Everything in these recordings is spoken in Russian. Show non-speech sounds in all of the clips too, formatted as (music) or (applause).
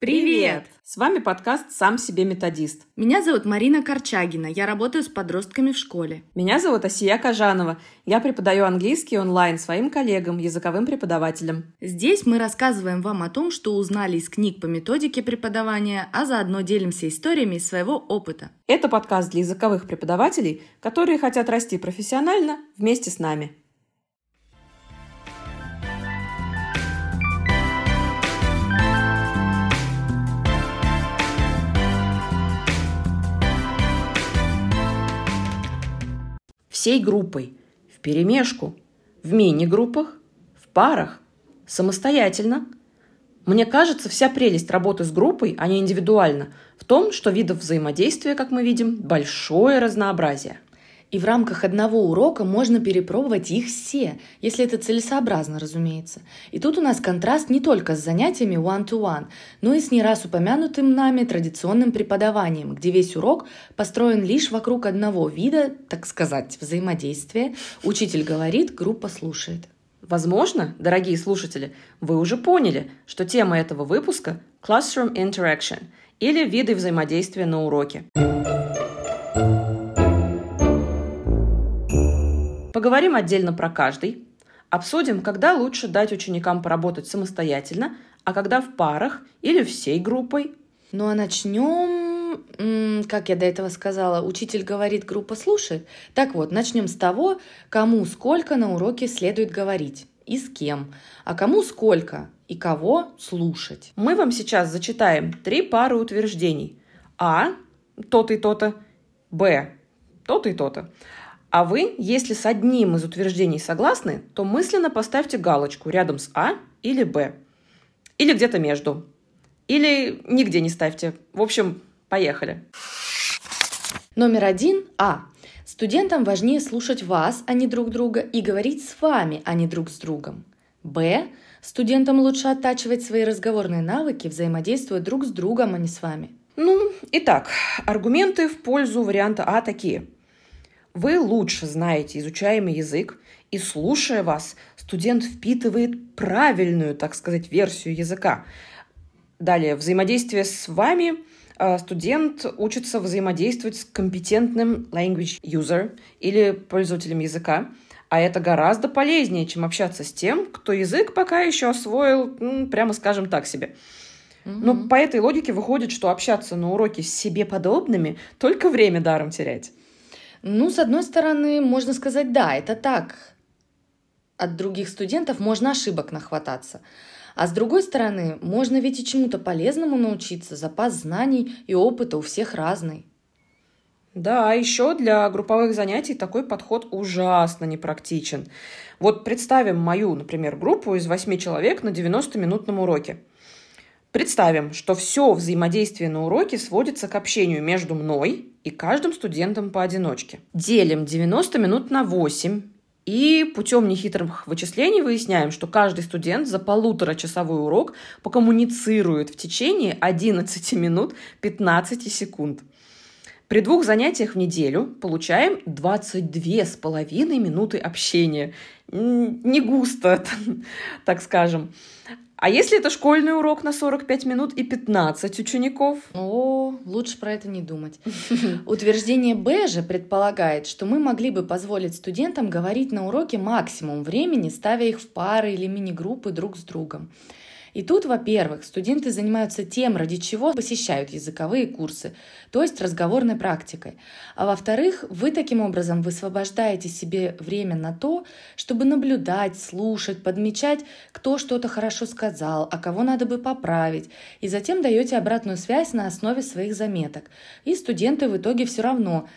Привет! С вами подкаст «Сам себе методист». Меня зовут Марина Корчагина, я работаю с подростками в школе. Меня зовут Асия Кажанова. Я преподаю английский онлайн своим коллегам, языковым преподавателям. Здесь мы рассказываем вам о том, что узнали из книг по методике преподавания, а заодно делимся историями из своего опыта. Это подкаст для языковых преподавателей, которые хотят расти профессионально вместе с нами. Всей группой, в перемешку, в мини-группах, в парах, самостоятельно. Мне кажется, вся прелесть работы с группой, а не индивидуально, в том, что видов взаимодействия, как мы видим, большое разнообразие – и в рамках одного урока можно перепробовать их все, если это целесообразно, разумеется. И тут у нас контраст не только с занятиями one-to-one, но и с не раз упомянутым нами традиционным преподаванием, где весь урок построен лишь вокруг одного вида, так сказать, взаимодействия. Учитель говорит, группа слушает. Возможно, дорогие слушатели, вы уже поняли, что тема этого выпуска – Classroom Interaction или виды взаимодействия на уроке. Поговорим отдельно про каждый. Обсудим, когда лучше дать ученикам поработать самостоятельно, а когда в парах или всей группой. Ну а начнем, как я до этого сказала, учитель говорит, группа слушает. Так вот, начнем с того, кому сколько на уроке следует говорить и с кем, а кому сколько и кого слушать. Мы вам сейчас зачитаем три пары утверждений. А – то-то и то-то, Б – то-то и то-то. А вы, если с одним из утверждений согласны, то мысленно поставьте галочку рядом с А или Б. Или где-то между. Или нигде не ставьте. В общем, поехали. Номер один – А. Студентам важнее слушать вас, а не друг друга, и говорить с вами, а не друг с другом. Б. Студентам лучше оттачивать свои разговорные навыки, взаимодействуя друг с другом, а не с вами. Ну, итак, аргументы в пользу варианта А такие – вы лучше знаете изучаемый язык, и слушая вас, студент впитывает правильную, так сказать, версию языка. Далее, взаимодействие с вами э, студент учится взаимодействовать с компетентным language user или пользователем языка, а это гораздо полезнее, чем общаться с тем, кто язык пока еще освоил, ну, прямо скажем так себе. Угу. Но по этой логике выходит, что общаться на уроке с себе подобными только время даром терять. Ну, с одной стороны, можно сказать, да, это так. От других студентов можно ошибок нахвататься. А с другой стороны, можно ведь и чему-то полезному научиться. Запас знаний и опыта у всех разный. Да, еще для групповых занятий такой подход ужасно непрактичен. Вот представим мою, например, группу из восьми человек на 90-минутном уроке. Представим, что все взаимодействие на уроке сводится к общению между мной и каждым студентом поодиночке. Делим 90 минут на 8 и путем нехитрых вычислений выясняем, что каждый студент за полуторачасовой урок покоммуницирует в течение 11 минут 15 секунд. При двух занятиях в неделю получаем 22 с половиной минуты общения. Не густо, (laughs) так скажем. А если это школьный урок на 45 минут и 15 учеников? О, лучше про это не думать. (laughs) Утверждение Б же предполагает, что мы могли бы позволить студентам говорить на уроке максимум времени, ставя их в пары или мини-группы друг с другом. И тут, во-первых, студенты занимаются тем, ради чего посещают языковые курсы, то есть разговорной практикой. А во-вторых, вы таким образом высвобождаете себе время на то, чтобы наблюдать, слушать, подмечать, кто что-то хорошо сказал, а кого надо бы поправить, и затем даете обратную связь на основе своих заметок. И студенты в итоге все равно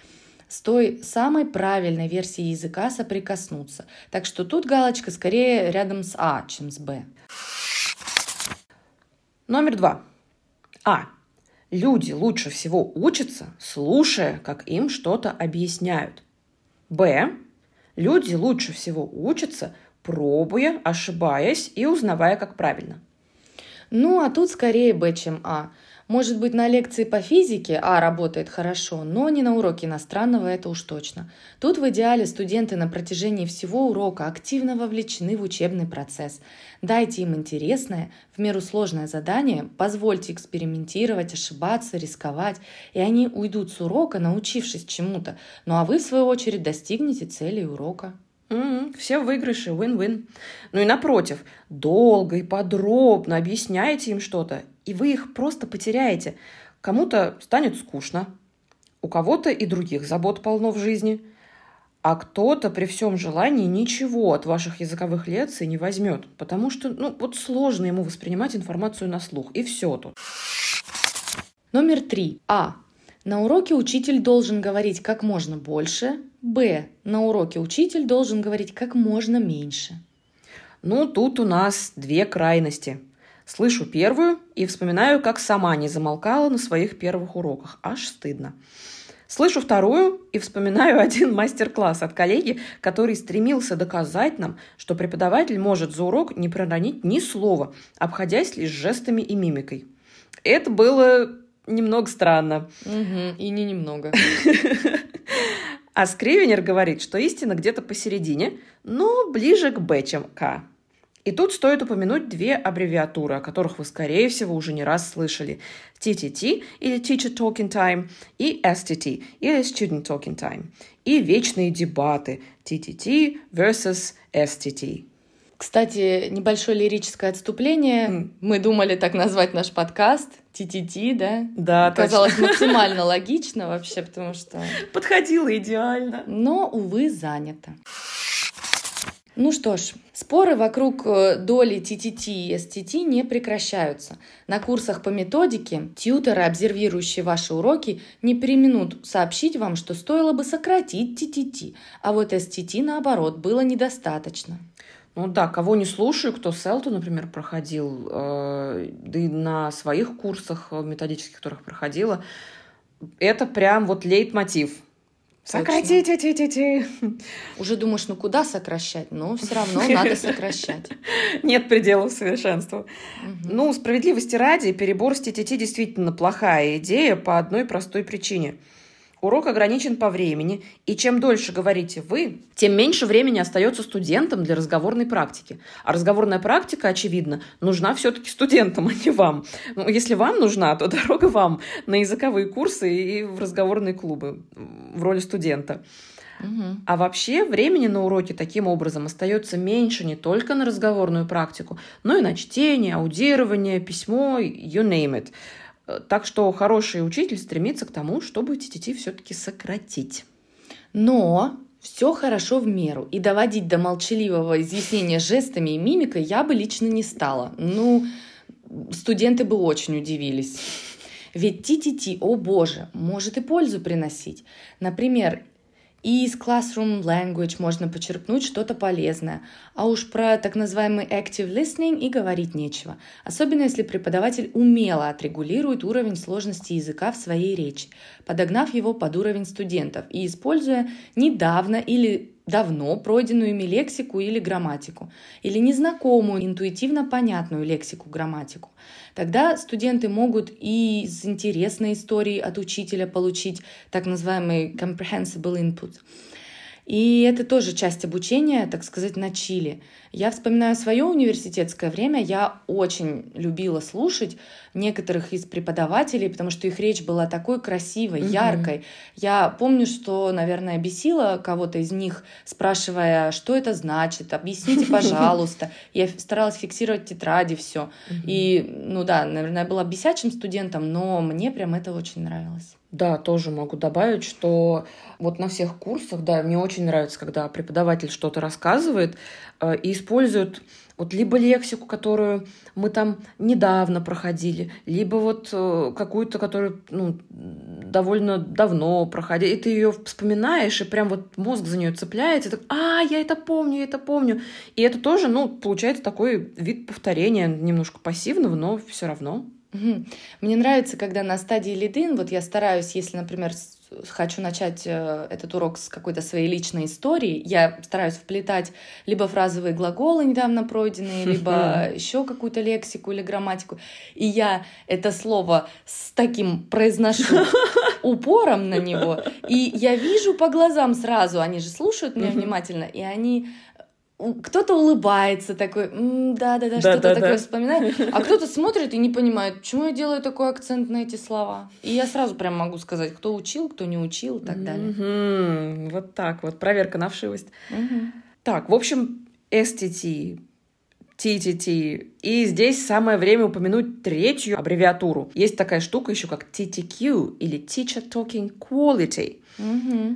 с той самой правильной версией языка соприкоснуться. Так что тут галочка скорее рядом с А, чем с Б. Номер два. А. Люди лучше всего учатся, слушая, как им что-то объясняют. Б. Люди лучше всего учатся, пробуя, ошибаясь и узнавая, как правильно. Ну, а тут скорее Б, чем А. Может быть, на лекции по физике А работает хорошо, но не на уроке иностранного, это уж точно. Тут в идеале студенты на протяжении всего урока активно вовлечены в учебный процесс. Дайте им интересное, в меру сложное задание, позвольте экспериментировать, ошибаться, рисковать, и они уйдут с урока, научившись чему-то, ну а вы, в свою очередь, достигнете цели урока. Mm-hmm. Все выигрыши, win-win. Ну и напротив, долго и подробно объясняете им что-то, и вы их просто потеряете. Кому-то станет скучно, у кого-то и других забот полно в жизни, а кто-то при всем желании ничего от ваших языковых лекций не возьмет, потому что, ну, вот сложно ему воспринимать информацию на слух, и все тут. Номер три. А. На уроке учитель должен говорить как можно больше. Б. На уроке учитель должен говорить как можно меньше. Ну, тут у нас две крайности. Слышу первую и вспоминаю, как сама не замолкала на своих первых уроках. Аж стыдно. Слышу вторую и вспоминаю (laughs) один мастер-класс от коллеги, который стремился доказать нам, что преподаватель может за урок не проронить ни слова, обходясь лишь жестами и мимикой. Это было немного странно. Угу, и не немного. (laughs) А Скривенер говорит, что истина где-то посередине, но ближе к Б, чем к. И тут стоит упомянуть две аббревиатуры, о которых вы, скорее всего, уже не раз слышали. TTT или Teacher Talking Time и STT или Student Talking Time. И вечные дебаты TTT versus STT. Кстати, небольшое лирическое отступление. Mm. Мы думали так назвать наш подкаст. TTT, да? Да, Казалось точно. максимально логично вообще, потому что... Подходило идеально. Но, увы, занято. Ну что ж, споры вокруг э, доли TTT и STT не прекращаются. На курсах по методике тьютеры, обсервирующие ваши уроки, не применут сообщить вам, что стоило бы сократить TTT, а вот STT, наоборот, было недостаточно. Ну да, кого не слушаю, кто селту, например, проходил, э, да и на своих курсах э, методических, которых проходила, это прям вот лейтмотив – Сократите, ти, ти, ти. Уже думаешь, ну куда сокращать? Но все равно надо сокращать. Нет пределов совершенству. Угу. Ну, справедливости ради, перебор с ТТТ действительно плохая идея по одной простой причине – Урок ограничен по времени, и чем дольше говорите вы, тем меньше времени остается студентам для разговорной практики. А разговорная практика, очевидно, нужна все-таки студентам, (laughs) а не вам. Ну, если вам нужна, то (laughs) дорога вам на языковые курсы и в разговорные клубы в роли студента. Угу. А вообще времени на уроке таким образом остается меньше не только на разговорную практику, но и на чтение, аудирование, письмо, you name it. Так что хороший учитель стремится к тому, чтобы TTT все-таки сократить. Но все хорошо в меру, и доводить до молчаливого изъяснения жестами и мимикой я бы лично не стала. Ну, студенты бы очень удивились. Ведь TTT, о боже, может и пользу приносить. Например, и из Classroom Language можно почерпнуть что-то полезное. А уж про так называемый Active Listening и говорить нечего. Особенно если преподаватель умело отрегулирует уровень сложности языка в своей речи, подогнав его под уровень студентов и используя недавно или давно пройденную ими лексику или грамматику, или незнакомую, интуитивно понятную лексику-грамматику. Тогда студенты могут и из интересной истории от учителя получить так называемый comprehensible input – и это тоже часть обучения, так сказать, на Чили. Я вспоминаю свое университетское время, я очень любила слушать некоторых из преподавателей, потому что их речь была такой красивой, угу. яркой. Я помню, что, наверное, бесила кого-то из них, спрашивая, что это значит, объясните, (laughs) пожалуйста. Я старалась фиксировать тетради, все. И, ну да, наверное, я была бесячим студентом, но мне прям это очень нравилось. Да, тоже могу добавить, что вот на всех курсах, да, мне очень нравится, когда преподаватель что-то рассказывает э, и использует вот либо лексику, которую мы там недавно проходили, либо вот э, какую-то, которую ну, довольно давно проходили, и ты ее вспоминаешь, и прям вот мозг за нее цепляется, и так, а, я это помню, я это помню. И это тоже, ну, получается такой вид повторения, немножко пассивного, но все равно. Мне нравится, когда на стадии лидин, вот я стараюсь, если, например, хочу начать э, этот урок с какой-то своей личной истории, я стараюсь вплетать либо фразовые глаголы недавно пройденные, (laughs) либо еще какую-то лексику или грамматику. И я это слово с таким произношу (laughs) упором на него. И я вижу по глазам сразу, они же слушают меня внимательно, и они кто-то улыбается такой, да-да-да, что-то да, такое да. вспоминает, а (laughs) кто-то смотрит и не понимает, почему я делаю такой акцент на эти слова. И я сразу прям могу сказать, кто учил, кто не учил и так далее. Mm-hmm. Вот так вот, проверка на вшивость. Mm-hmm. Так, в общем, STT, TTT. И здесь самое время упомянуть третью аббревиатуру. Есть такая штука еще как TTQ или Teacher Talking Quality. Mm-hmm.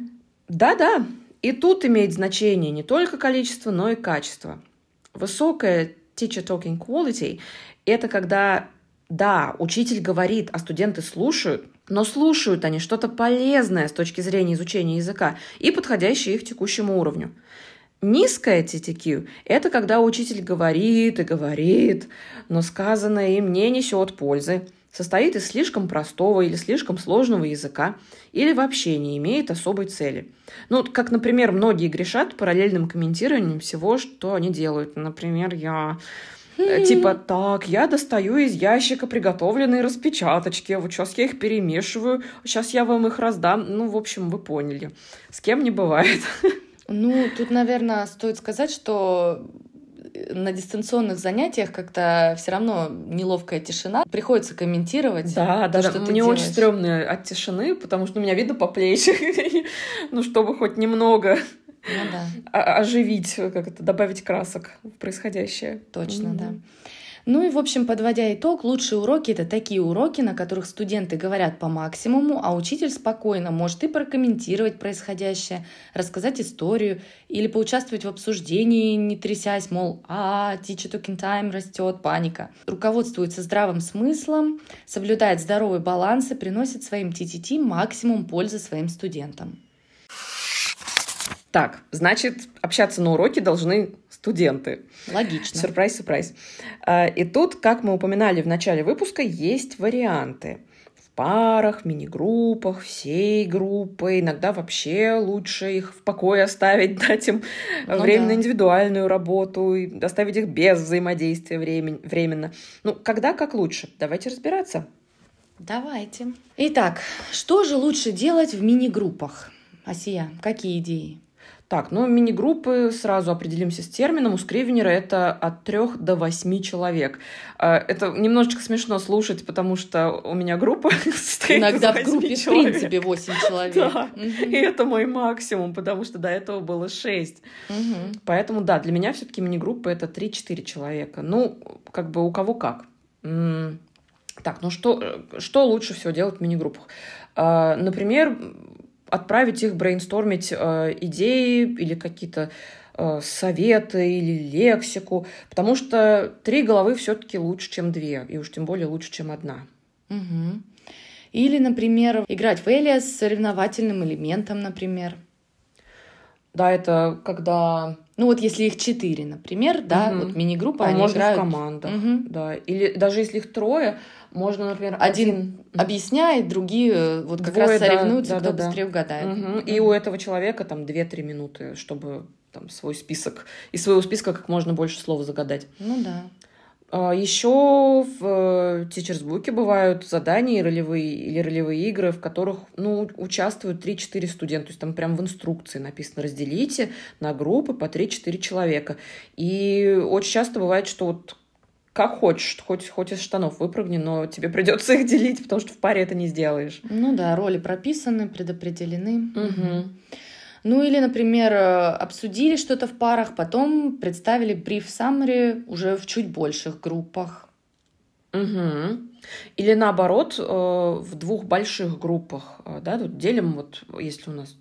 И тут имеет значение не только количество, но и качество. Высокая teacher talking quality – это когда, да, учитель говорит, а студенты слушают, но слушают они что-то полезное с точки зрения изучения языка и подходящее их текущему уровню. Низкая TTQ – это когда учитель говорит и говорит, но сказанное им не несет пользы, состоит из слишком простого или слишком сложного языка или вообще не имеет особой цели. Ну, как, например, многие грешат параллельным комментированием всего, что они делают. Например, я э, Типа, так, я достаю из ящика приготовленные распечаточки, вот сейчас я их перемешиваю, сейчас я вам их раздам. Ну, в общем, вы поняли. С кем не бывает. Ну, тут, наверное, стоит сказать, что на дистанционных занятиях как-то все равно неловкая тишина. Приходится комментировать. Да, то, да, что да. Мне делаешь. очень стрёмно от тишины, потому что у меня видно по плечи. (laughs) ну, чтобы хоть немного ну, да. оживить, как это, добавить красок в происходящее. Точно, mm-hmm. да. Ну и, в общем, подводя итог, лучшие уроки — это такие уроки, на которых студенты говорят по максимуму, а учитель спокойно может и прокомментировать происходящее, рассказать историю или поучаствовать в обсуждении, не трясясь, мол, а, teacher talking time растет, паника. Руководствуется здравым смыслом, соблюдает здоровый баланс и приносит своим TTT максимум пользы своим студентам. Так, значит, общаться на уроке должны студенты. Логично. Сюрприз, сюрприз. А, и тут, как мы упоминали в начале выпуска, есть варианты. В парах, мини-группах, всей группой. Иногда вообще лучше их в покое оставить, (laughs) дать им ну, время да. индивидуальную работу, и оставить их без взаимодействия времен, временно. Ну, когда как лучше? Давайте разбираться. Давайте. Итак, что же лучше делать в мини-группах? Асия, какие идеи? Так, ну мини-группы, сразу определимся с термином. У Скривенера это от трех до восьми человек. А, это немножечко смешно слушать, потому что у меня группа (laughs) состоит Иногда в группе человек. в принципе восемь (laughs) человек. Да, угу. и это мой максимум, потому что до этого было шесть. Угу. Поэтому, да, для меня все-таки мини-группа это 3-4 человека. Ну, как бы у кого как. Так, ну что, что лучше всего делать в мини-группах? А, например, отправить их брейнстормить э, идеи или какие-то э, советы или лексику, потому что три головы все-таки лучше, чем две, и уж тем более лучше, чем одна. Угу. Или, например, играть в Элия с соревновательным элементом, например. Да, это когда... Ну вот если их четыре, например, да, угу. вот мини-группа, а они можно играют... в командах, угу. да. Или даже если их трое, можно, например, один, объясняет, другие э, вот как Двое, раз соревнуются, да, кто да, быстрее да. угадает. Угу. Угу. И у этого человека там 2-3 минуты, чтобы там свой список, из своего списка как можно больше слов загадать. Ну да. А, Еще в Teachers Book бывают задания ролевые или ролевые игры, в которых ну, участвуют 3-4 студента. То есть там прям в инструкции написано «разделите на группы по 3-4 человека». И очень часто бывает, что вот как хочешь, хоть, хоть из штанов выпрыгни, но тебе придется их делить, потому что в паре это не сделаешь. Ну да, роли прописаны, предопределены. Угу. Ну или, например, обсудили что-то в парах, потом представили brief summary уже в чуть больших группах. Угу. Или наоборот, э, в двух больших группах, э, да, тут делим, вот если у нас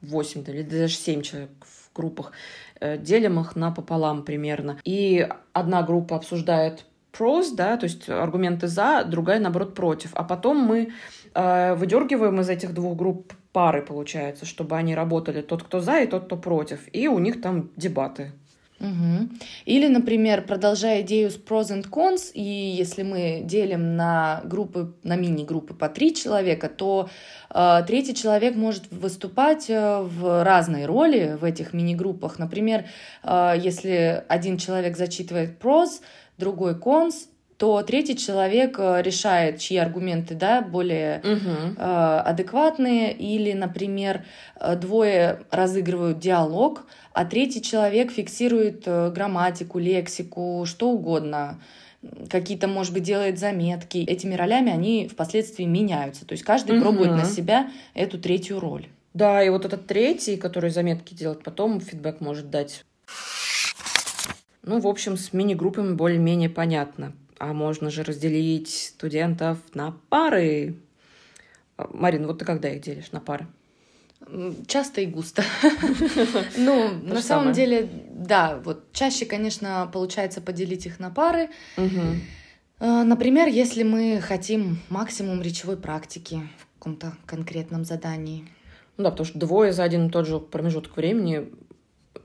8 или даже 7 человек в группах, Э, делим их напополам примерно. И одна группа обсуждает pros, да, то есть аргументы за, другая, наоборот, против. А потом мы э, выдергиваем из этих двух групп пары, получается, чтобы они работали тот, кто за, и тот, кто против. И у них там дебаты. Угу. Или, например, продолжая идею с pros and cons, и если мы делим на группы, на мини-группы по три человека, то э, третий человек может выступать э, в разной роли в этих мини-группах. Например, э, если один человек зачитывает pros, другой cons, то третий человек э, решает, чьи аргументы да, более угу. э, адекватные, или, например, э, двое разыгрывают диалог, а третий человек фиксирует э, грамматику, лексику, что угодно какие-то, может быть, делает заметки. Этими ролями они впоследствии меняются. То есть каждый угу. пробует на себя эту третью роль. Да, и вот этот третий, который заметки делает, потом фидбэк может дать. Ну, в общем, с мини-группами более-менее понятно а можно же разделить студентов на пары. А, Марин, вот ты когда их делишь на пары? Часто и густо. (laughs) Ну, на самом деле, да, вот чаще, конечно, получается поделить их на пары. А, например, если мы хотим максимум речевой практики в каком-то конкретном задании. Ну да, потому что двое за один и тот же промежуток времени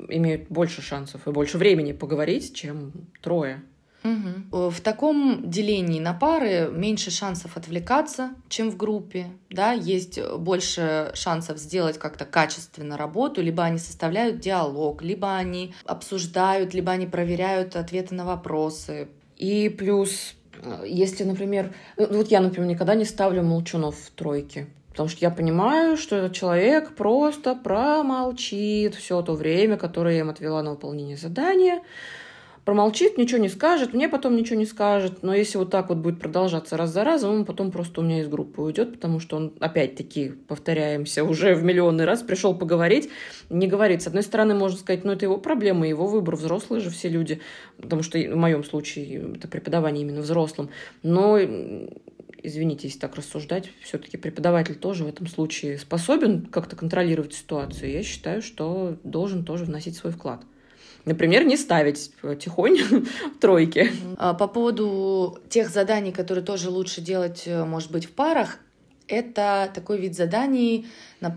имеют больше шансов и больше времени поговорить, чем трое. Угу. В таком делении на пары меньше шансов отвлекаться, чем в группе, да, есть больше шансов сделать как-то качественно работу, либо они составляют диалог, либо они обсуждают, либо они проверяют ответы на вопросы. И плюс, если, например, ну, вот я, например, никогда не ставлю молчунов в тройке, Потому что я понимаю, что этот человек просто промолчит все то время, которое я им отвела на выполнение задания промолчит, ничего не скажет, мне потом ничего не скажет. Но если вот так вот будет продолжаться раз за разом, он потом просто у меня из группы уйдет, потому что он, опять-таки, повторяемся, уже в миллионный раз пришел поговорить, не говорит. С одной стороны, можно сказать, ну, это его проблема, его выбор, взрослые же все люди, потому что в моем случае это преподавание именно взрослым. Но извините, если так рассуждать, все-таки преподаватель тоже в этом случае способен как-то контролировать ситуацию. Я считаю, что должен тоже вносить свой вклад. Например, не ставить тихонь (laughs) в тройке. А, по поводу тех заданий, которые тоже лучше делать, э, может быть, в парах, это такой вид заданий,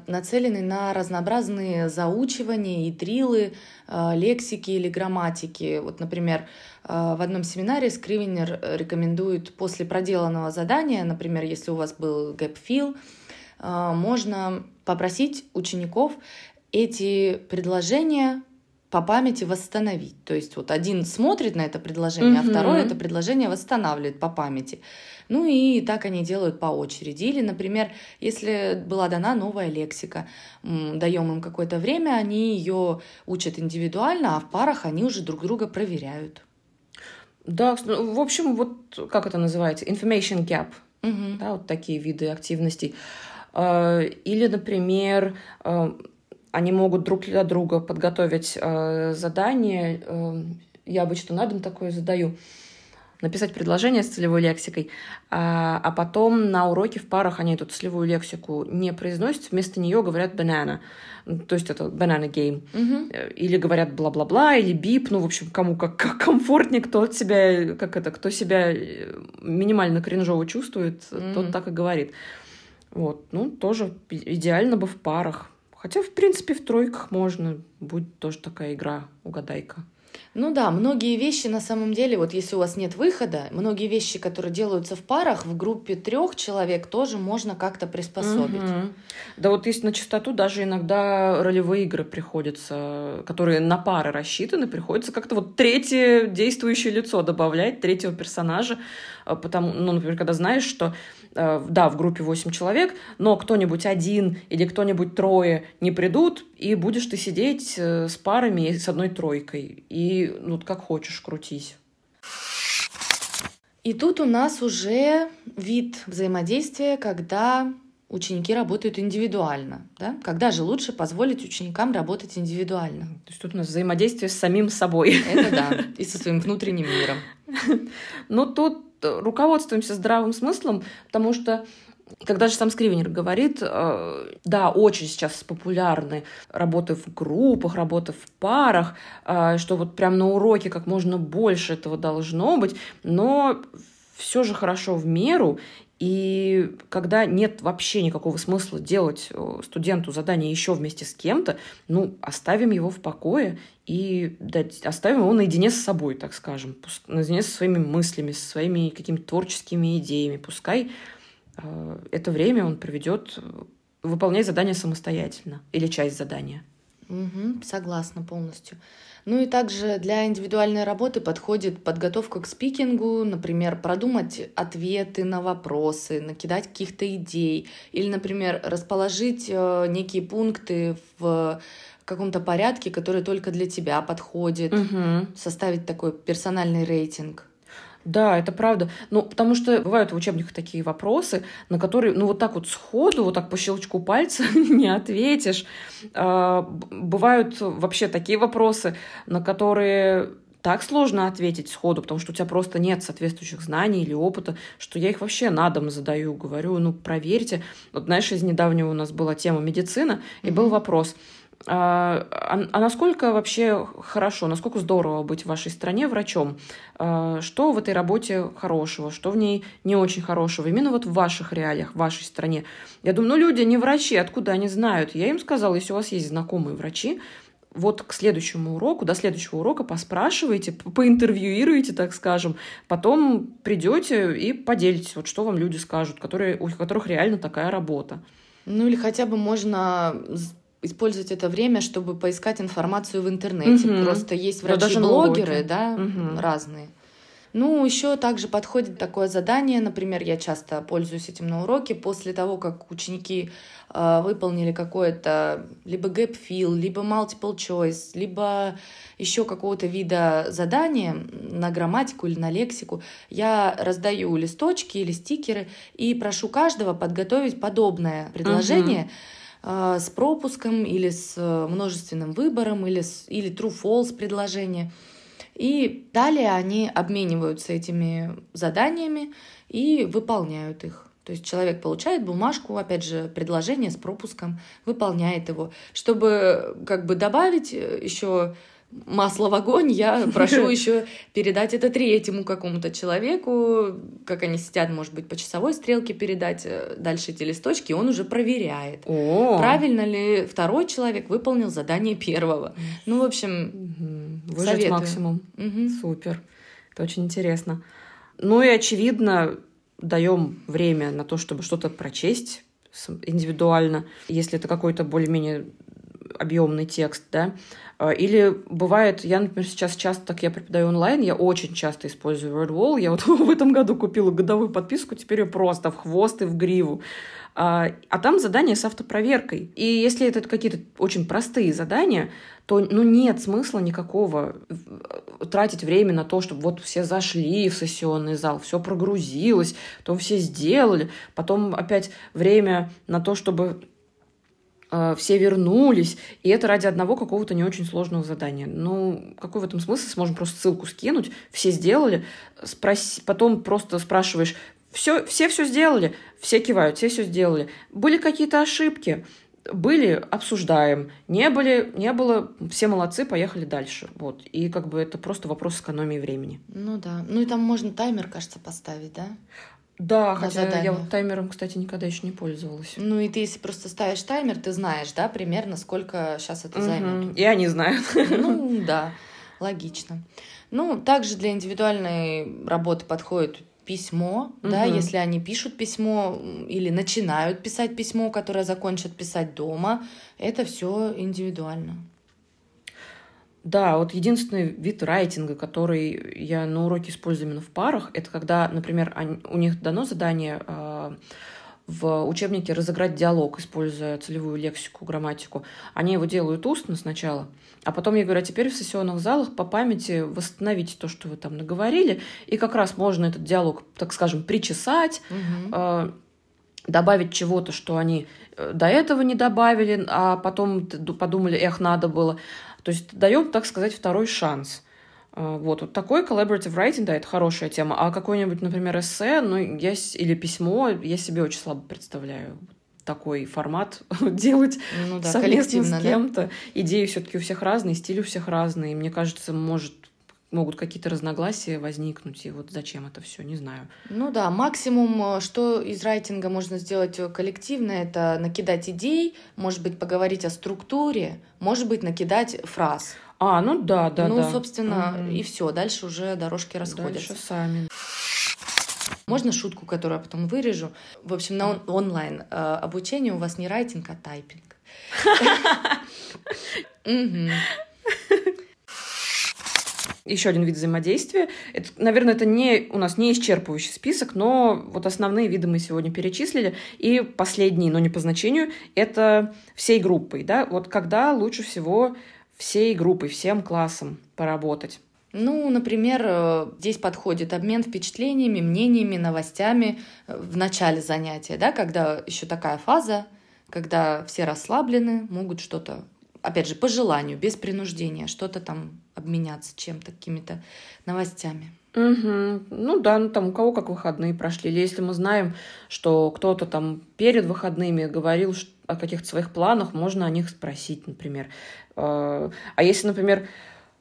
нацеленный на разнообразные заучивания и дрилы э, лексики или грамматики. Вот, например, э, в одном семинаре Скривенер рекомендует после проделанного задания, например, если у вас был gap можно попросить учеников эти предложения по памяти восстановить. То есть вот один смотрит на это предложение, угу. а второй это предложение восстанавливает по памяти. Ну и так они делают по очереди. Или, например, если была дана новая лексика, даем им какое-то время, они ее учат индивидуально, а в парах они уже друг друга проверяют. Да, ну, в общем, вот как это называется? Information gap. Угу. Да, вот такие виды активностей. А, или, например, а, они могут друг для друга подготовить э, задание. Э, я обычно на дом такое задаю. Написать предложение с целевой лексикой, а, а потом на уроке в парах они эту целевую лексику не произносят, вместо нее говорят banana. То есть это banana game. Угу. Или говорят бла-бла-бла, или бип. Ну, в общем, кому как, как комфортнее, кто от себя, как это, кто себя э, минимально кринжово чувствует, угу. тот так и говорит. Вот, ну, тоже идеально бы в парах. Хотя, в принципе, в тройках можно. Будет тоже такая игра угадайка. Ну да, многие вещи на самом деле, вот если у вас нет выхода, многие вещи, которые делаются в парах, в группе трех человек тоже можно как-то приспособить. Угу. Да вот есть на чистоту даже иногда ролевые игры приходится, которые на пары рассчитаны, приходится как-то вот третье действующее лицо добавлять, третьего персонажа, а, потому, ну, например, когда знаешь, что да, в группе 8 человек, но кто-нибудь один или кто-нибудь трое не придут, и будешь ты сидеть э, с парами с одной тройкой. И ну, как хочешь, крутись. И тут у нас уже вид взаимодействия, когда ученики работают индивидуально. Да? Когда же лучше позволить ученикам работать индивидуально? То есть тут у нас взаимодействие с самим собой. Это да, (laughs) и со своим внутренним миром. Ну, тут руководствуемся здравым смыслом, потому что когда же сам Скривенер говорит, э, да, очень сейчас популярны работы в группах, работы в парах, э, что вот прям на уроке как можно больше этого должно быть, но все же хорошо в меру, и когда нет вообще никакого смысла делать э, студенту задание еще вместе с кем-то, ну, оставим его в покое и дать, оставим его наедине с собой, так скажем, наедине со своими мыслями, со своими какими-то творческими идеями. Пускай э, это время он проведет, э, выполняя задание самостоятельно или часть задания. Угу, согласна полностью. Ну и также для индивидуальной работы подходит подготовка к спикингу, например, продумать ответы на вопросы, накидать каких-то идей, или, например, расположить э, некие пункты в каком-то порядке, который только для тебя подходит, угу. составить такой персональный рейтинг. Да, это правда. Ну, потому что бывают в учебниках такие вопросы, на которые, ну, вот так вот сходу, вот так по щелчку пальца (laughs) не ответишь. А, бывают вообще такие вопросы, на которые так сложно ответить сходу, потому что у тебя просто нет соответствующих знаний или опыта, что я их вообще на дом задаю, говорю, ну, проверьте. Вот, знаешь, из недавнего у нас была тема медицина, и mm-hmm. был вопрос – а, а, а насколько вообще хорошо, насколько здорово быть в вашей стране врачом? А, что в этой работе хорошего, что в ней не очень хорошего? Именно вот в ваших реалиях, в вашей стране. Я думаю, ну люди не врачи, откуда они знают? Я им сказала, если у вас есть знакомые врачи, вот к следующему уроку, до следующего урока поспрашивайте, поинтервьюируйте, так скажем, потом придете и поделитесь, вот что вам люди скажут, которые, у которых реально такая работа. Ну или хотя бы можно использовать это время, чтобы поискать информацию в интернете. Угу. Просто есть врачи-блогеры, да, угу. разные. Ну, еще также подходит такое задание, например, я часто пользуюсь этим на уроке, после того, как ученики э, выполнили какое-то либо gap fill, либо multiple choice, либо еще какого-то вида задания на грамматику или на лексику, я раздаю листочки или стикеры и прошу каждого подготовить подобное предложение. Uh-huh с пропуском или с э, множественным выбором или, с, или true-false предложение. И далее они обмениваются этими заданиями и выполняют их. То есть человек получает бумажку, опять же, предложение с пропуском, выполняет его. Чтобы как бы добавить э, еще масло в огонь, я (laughs) прошу еще передать это третьему какому-то человеку, как они сидят, может быть, по часовой стрелке передать э, дальше эти листочки, он уже проверяет, О. правильно ли второй человек выполнил задание первого. Ну, в общем, угу. выжать советую. максимум. Угу. Супер. Это очень интересно. Ну и, очевидно, даем время на то, чтобы что-то прочесть индивидуально, если это какой-то более-менее объемный текст, да, а, или бывает, я, например, сейчас часто, так я преподаю онлайн, я очень часто использую WordWall. Я вот (laughs) в этом году купила годовую подписку, теперь ее просто в хвост и в гриву. А, а там задания с автопроверкой. И если это какие-то очень простые задания, то ну, нет смысла никакого тратить время на то, чтобы вот все зашли в сессионный зал, все прогрузилось, потом все сделали, потом опять время на то, чтобы Э, все вернулись, и это ради одного какого-то не очень сложного задания. Ну, какой в этом смысл? Сможем просто ссылку скинуть, все сделали, спроси, потом просто спрашиваешь, все, все все сделали, все кивают, все все сделали. Были какие-то ошибки, были, обсуждаем. Не были, не было, все молодцы, поехали дальше. Вот. И как бы это просто вопрос экономии времени. Ну да. Ну и там можно таймер, кажется, поставить, да? Да, хотя задание. я вот таймером, кстати, никогда еще не пользовалась. Ну и ты, если просто ставишь таймер, ты знаешь, да, примерно сколько сейчас это займет. И они знают. Ну да, логично. Ну, также для индивидуальной работы подходит письмо, угу. да, если они пишут письмо или начинают писать письмо, которое закончат писать дома, это все индивидуально. Да, вот единственный вид райтинга, который я на уроке использую именно в парах, это когда, например, они, у них дано задание э, в учебнике разыграть диалог, используя целевую лексику, грамматику. Они его делают устно сначала, а потом я говорю, а теперь в сессионных залах по памяти восстановите то, что вы там наговорили, и как раз можно этот диалог, так скажем, причесать, угу. э, добавить чего-то, что они э, до этого не добавили, а потом подумали, эх, надо было. То есть даем, так сказать, второй шанс. А, вот, вот такой collaborative writing, да, это хорошая тема. А какой-нибудь, например, эссе, ну, я, или письмо, я себе очень слабо представляю такой формат (laughs) делать ну, да, совместно с кем-то. Да? Идеи все-таки у всех разные, стиль у всех разный. Мне кажется, может могут какие-то разногласия возникнуть, и вот зачем это все, не знаю. Ну да, максимум, э, что из райтинга можно сделать коллективно, это накидать идей, может быть, поговорить о структуре, может быть, накидать фраз. А, ну да, да, ну, да. собственно, угу. и все. Дальше уже дорожки расходятся. Дальше сами. Можно шутку, которую я потом вырежу? В общем, на он- онлайн э, обучении у вас не райтинг, а тайпинг. (laughs) Еще один вид взаимодействия. Это, наверное, это не у нас не исчерпывающий список, но вот основные виды мы сегодня перечислили. И последний, но не по значению, это всей группой. Да? Вот когда лучше всего всей группой, всем классом поработать? Ну, например, э, здесь подходит обмен впечатлениями, мнениями, новостями э, в начале занятия, да, когда еще такая фаза, когда все расслаблены, могут что-то, опять же, по желанию, без принуждения, что-то там обменяться чем-то, какими-то новостями. Угу. Ну да, ну там у кого как выходные прошли. Или если мы знаем, что кто-то там перед выходными говорил о каких-то своих планах, можно о них спросить, например. Э, а если, например,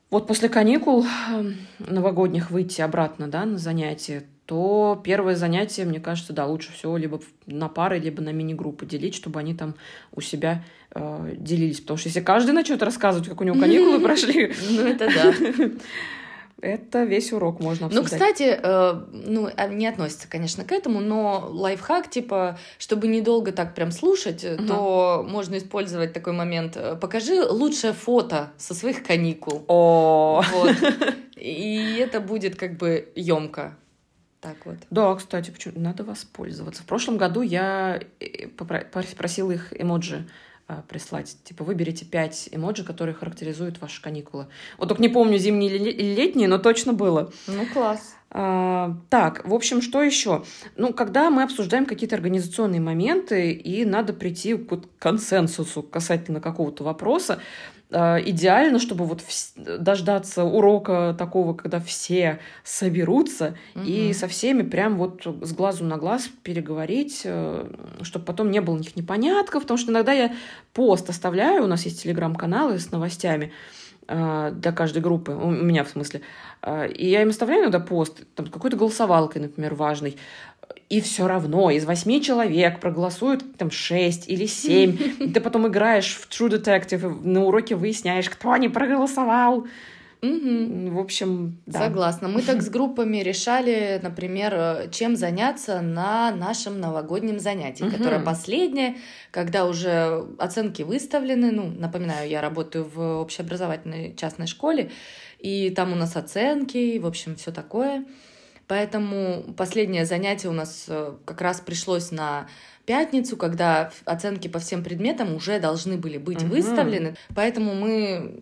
вот после каникул эм, новогодних выйти обратно да, на занятия, то первое занятие, мне кажется, да, лучше всего либо на пары, либо на мини-группы делить, чтобы они там у себя э, делились. Потому что если каждый начнет рассказывать, как у него каникулы (laughs) прошли... Ну, это да. (laughs) Это весь урок можно ну, обсуждать. Ну, кстати, э, ну, а, не относится, конечно, к этому, но лайфхак, типа, чтобы недолго так прям слушать, угу. то можно использовать такой момент. Э, покажи лучшее фото со своих каникул. О, вот. (laughs) И это будет как бы емко. Так вот. Да, кстати, почему надо воспользоваться. В прошлом году я э, попросила их эмоджи а, прислать. Типа, выберите пять эмоджи, которые характеризуют ваши каникулы. Вот только не помню, зимние или летние, но точно было. Ну, класс. А, так, в общем, что еще? Ну, когда мы обсуждаем какие-то организационные моменты, и надо прийти к консенсусу касательно какого-то вопроса, идеально, чтобы вот дождаться урока такого, когда все соберутся угу. и со всеми прям вот с глазу на глаз переговорить, э, чтобы потом не было никаких непонятков, потому что иногда я пост оставляю, у нас есть телеграм-каналы с новостями, а, для каждой группы, у меня в смысле. И я им оставляю иногда пост, там какой-то голосовалкой, например, важный и все равно из восьми человек проголосуют там шесть или семь. (laughs) Ты потом играешь в True Detective, на уроке выясняешь, кто не проголосовал. Угу. В общем, да. Согласна. Мы так с (laughs) группами решали, например, чем заняться на нашем новогоднем занятии, угу. которое последнее, когда уже оценки выставлены. Ну, напоминаю, я работаю в общеобразовательной частной школе, и там у нас оценки, в общем, все такое. Поэтому последнее занятие у нас э, как раз пришлось на пятницу, когда оценки по всем предметам уже должны были быть угу. выставлены. Поэтому мы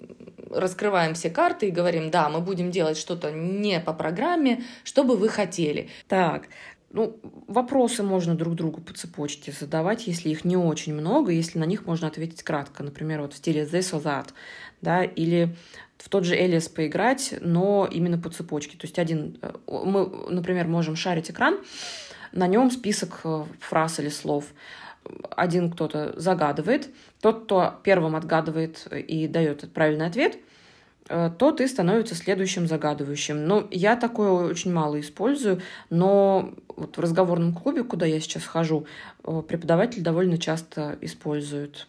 раскрываем все карты и говорим, да, мы будем делать что-то не по программе, что бы вы хотели. Так, ну, вопросы можно друг другу по цепочке задавать, если их не очень много, если на них можно ответить кратко. Например, вот в стиле this or that, да, или в тот же Элиас поиграть, но именно по цепочке. То есть один, э, мы, например, можем шарить экран, на нем список э, фраз или слов. Один кто-то загадывает, тот, кто первым отгадывает и дает правильный ответ, э, тот и становится следующим загадывающим. Ну, я такое очень мало использую, но вот в разговорном клубе, куда я сейчас хожу, преподаватель довольно часто использует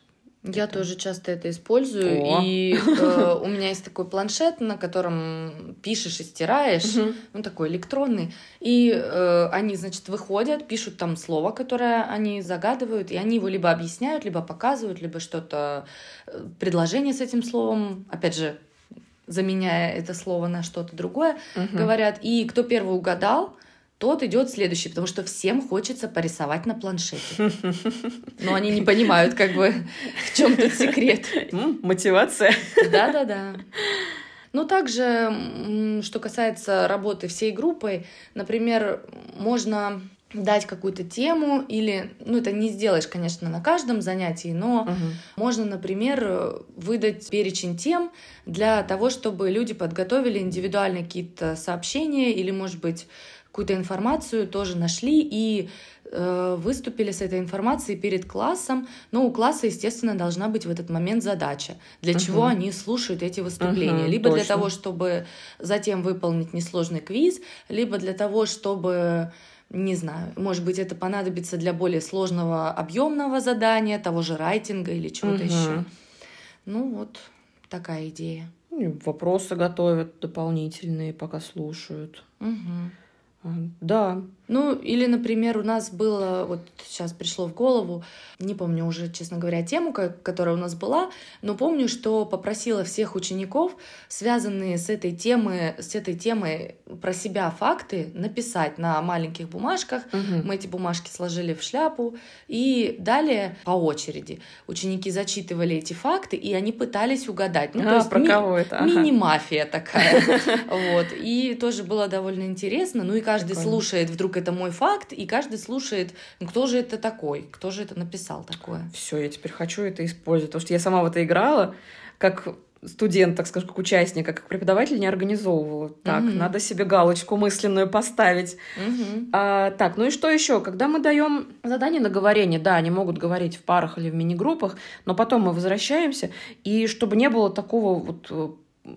я это. тоже часто это использую. О. И э, у меня есть такой планшет, на котором пишешь и стираешь, угу. ну такой электронный. И э, они, значит, выходят, пишут там слово, которое они загадывают, и они его либо объясняют, либо показывают, либо что-то, э, предложение с этим словом, опять же, заменяя это слово на что-то другое, угу. говорят. И кто первый угадал, тот идет следующий, потому что всем хочется порисовать на планшете. (laughs) Но они не понимают, как бы, в чем тут секрет. Мотивация. Да-да-да. Ну, также, что касается работы всей группой, например, можно дать какую-то тему или, ну, это не сделаешь, конечно, на каждом занятии, но угу. можно, например, выдать перечень тем для того, чтобы люди подготовили индивидуальные какие-то сообщения или, может быть, какую-то информацию тоже нашли и э, выступили с этой информацией перед классом. Но у класса, естественно, должна быть в этот момент задача, для uh-huh. чего они слушают эти выступления. Uh-huh, либо точно. для того, чтобы затем выполнить несложный квиз, либо для того, чтобы не знаю, может быть, это понадобится для более сложного объемного задания, того же райтинга или чего-то угу. еще. Ну вот такая идея. Вопросы готовят дополнительные, пока слушают. Угу. Да, ну, или, например, у нас было, вот сейчас пришло в голову, не помню уже, честно говоря, тему, которая у нас была, но помню, что попросила всех учеников, связанные с этой темой, с этой темой про себя факты, написать на маленьких бумажках. Угу. Мы эти бумажки сложили в шляпу, и далее по очереди ученики зачитывали эти факты, и они пытались угадать. Ну, а, то есть про ми- кого это? Ага. Мини-мафия такая. (laughs) Вот. И тоже было довольно интересно. Ну и каждый слушает вдруг это мой факт, и каждый слушает, ну кто же это такой, кто же это написал такое. Все, я теперь хочу это использовать, потому что я сама в это играла, как студент, так скажем, как участник, а как преподаватель не организовывала. Так, угу. надо себе галочку мысленную поставить. Угу. А, так, ну и что еще? Когда мы даем задание на говорение, да, они могут говорить в парах или в мини-группах, но потом мы возвращаемся, и чтобы не было такого вот э,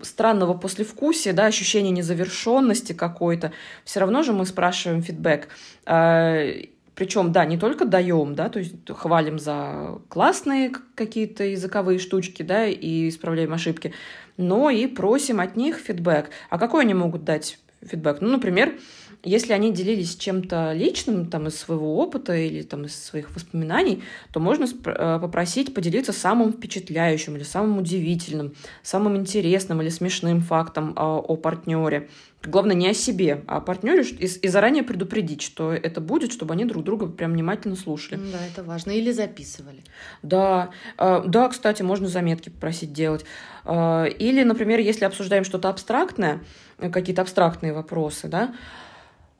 странного послевкусия, да, ощущения незавершенности какой-то, все равно же мы спрашиваем фидбэк. А, Причем, да, не только даем, да, то есть хвалим за классные какие-то языковые штучки, да, и исправляем ошибки, но и просим от них фидбэк. А какой они могут дать фидбэк? Ну, например, если они делились чем-то личным, там, из своего опыта или там, из своих воспоминаний, то можно э, попросить поделиться самым впечатляющим или самым удивительным, самым интересным или смешным фактом о, о партнере. Главное, не о себе, а о партнере и, и заранее предупредить, что это будет, чтобы они друг друга прям внимательно слушали. Да, это важно. Или записывали. Да, э, да, кстати, можно заметки попросить делать. Э, или, например, если обсуждаем что-то абстрактное, какие-то абстрактные вопросы, да,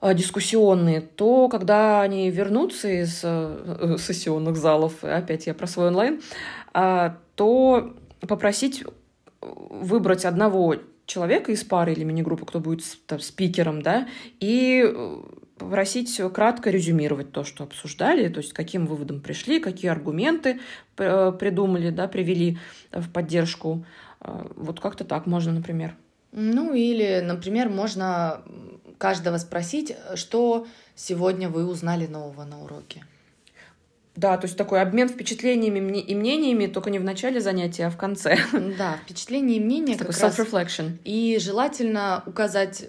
дискуссионные, то когда они вернутся из э, сессионных залов, опять я про свой онлайн, а, то попросить выбрать одного человека из пары или мини-группы, кто будет там, спикером, да, и э, попросить кратко резюмировать то, что обсуждали, то есть каким выводом пришли, какие аргументы придумали, да, привели в поддержку. Вот как-то так можно, например. Ну или, например, можно каждого спросить, что сегодня вы узнали нового на уроке. Да, то есть такой обмен впечатлениями и мнениями, только не в начале занятия, а в конце. (laughs) Да, впечатления и мнения. Такой self-reflection. И желательно указать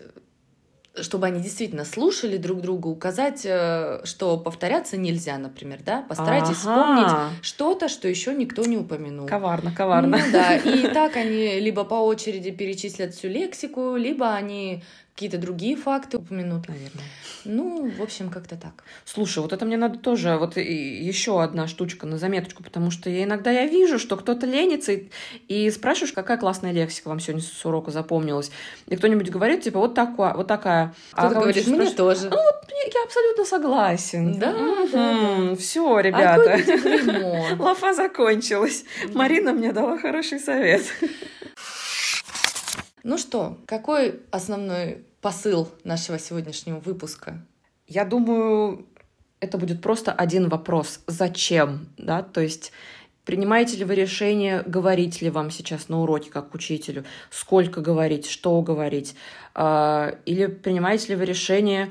чтобы они действительно слушали друг друга, указать, э, что повторяться нельзя, например, да, постарайтесь ага. вспомнить что-то, что еще никто не упомянул. Коварно, коварно. Ну да, и (laughs) так они либо по очереди перечислят всю лексику, либо они какие-то другие факты упомянут, наверное. Ну, в общем, как-то так. Слушай, вот это мне надо тоже, вот еще одна штучка на заметочку, потому что я иногда я вижу, что кто-то ленится и, и спрашиваешь, какая классная лексика вам сегодня с урока запомнилась. И кто-нибудь говорит, типа, вот, такая, вот такая. Кто-то а говорит, мне тоже. Ну, вот, я абсолютно согласен. Да, да. Все, ребята. (laughs) Лафа закончилась. Марина мне дала хороший совет. Ну что, какой основной посыл нашего сегодняшнего выпуска? Я думаю, это будет просто один вопрос. Зачем? Да? То есть принимаете ли вы решение, говорить ли вам сейчас на уроке как учителю, сколько говорить, что говорить, или принимаете ли вы решение,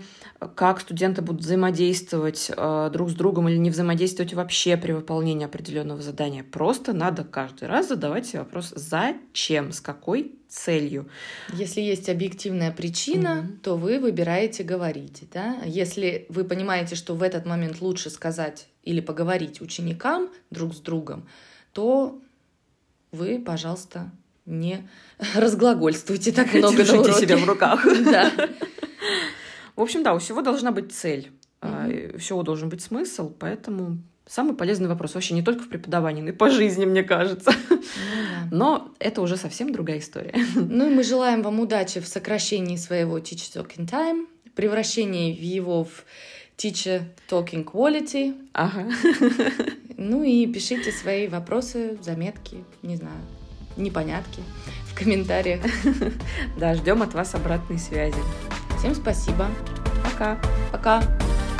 как студенты будут взаимодействовать э, друг с другом или не взаимодействовать вообще при выполнении определенного задания. Просто надо каждый раз задавать себе вопрос, зачем, с какой целью. Если есть объективная причина, mm-hmm. то вы выбираете говорить. Да? Если вы понимаете, что в этот момент лучше сказать или поговорить ученикам друг с другом, то вы, пожалуйста, не разглагольствуйте так много Держите на уроке. себя в руках. (laughs) Да. В общем, да, у всего должна быть цель, mm-hmm. у всего должен быть смысл, поэтому самый полезный вопрос вообще не только в преподавании, но и по жизни, мне кажется. Ну, да. Но это уже совсем другая история. Ну и мы желаем вам удачи в сокращении своего Teacher Talking Time, превращении его в Teacher Talking Quality. Ага. Ну и пишите свои вопросы, заметки, не знаю, непонятки в комментариях. (laughs) Да, ждем от вас обратной связи. Всем спасибо. Пока. Пока. Пока.